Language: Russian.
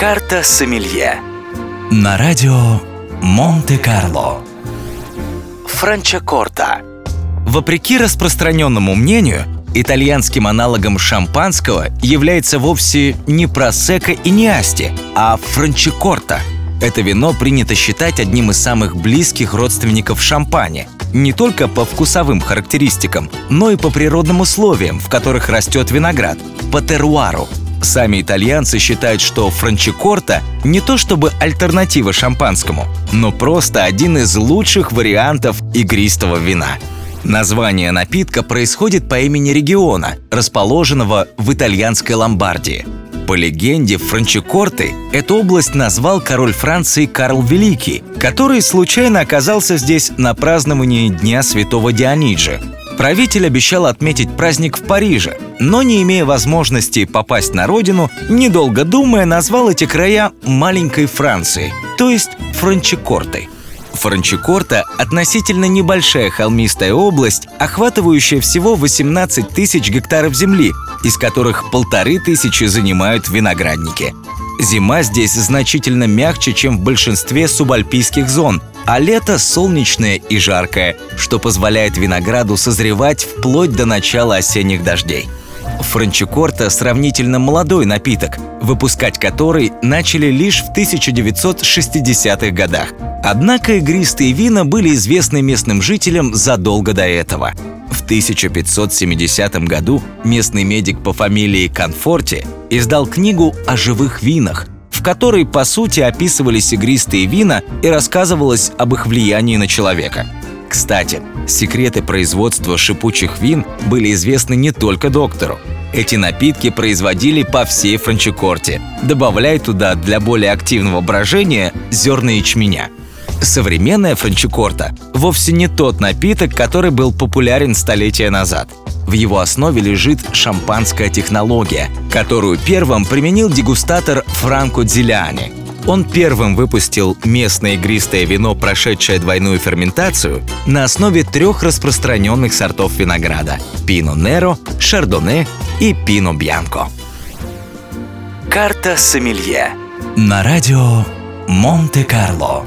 Карта Сомелье. На радио Монте-Карло. Франчакорта Вопреки распространенному мнению, итальянским аналогом шампанского является вовсе не просека и не асти, а франчикорта. Это вино принято считать одним из самых близких родственников шампани, не только по вкусовым характеристикам, но и по природным условиям, в которых растет виноград, по теруару – Сами итальянцы считают, что франчикорта не то чтобы альтернатива шампанскому, но просто один из лучших вариантов игристого вина. Название напитка происходит по имени региона, расположенного в итальянской Ломбардии. По легенде, Франчикорты эту область назвал король Франции Карл Великий, который случайно оказался здесь на праздновании Дня Святого Диониджа, Правитель обещал отметить праздник в Париже, но не имея возможности попасть на родину, недолго думая, назвал эти края «маленькой Францией», то есть Франчикортой. Франчикорта – относительно небольшая холмистая область, охватывающая всего 18 тысяч гектаров земли, из которых полторы тысячи занимают виноградники. Зима здесь значительно мягче, чем в большинстве субальпийских зон, а лето солнечное и жаркое, что позволяет винограду созревать вплоть до начала осенних дождей. Франчикорта – сравнительно молодой напиток, выпускать который начали лишь в 1960-х годах. Однако игристые вина были известны местным жителям задолго до этого. В 1570 году местный медик по фамилии Конфорти издал книгу о живых винах – в которой, по сути, описывались игристые вина и рассказывалось об их влиянии на человека. Кстати, секреты производства шипучих вин были известны не только доктору. Эти напитки производили по всей франчикорте, добавляя туда для более активного брожения зерна ячменя. Современная франчикорта вовсе не тот напиток, который был популярен столетия назад – в его основе лежит шампанская технология, которую первым применил дегустатор Франко Дзиляни. Он первым выпустил местное игристое вино, прошедшее двойную ферментацию, на основе трех распространенных сортов винограда – Пино Неро, Шардоне и Пино Бьянко. Карта Сомелье на радио Монте-Карло.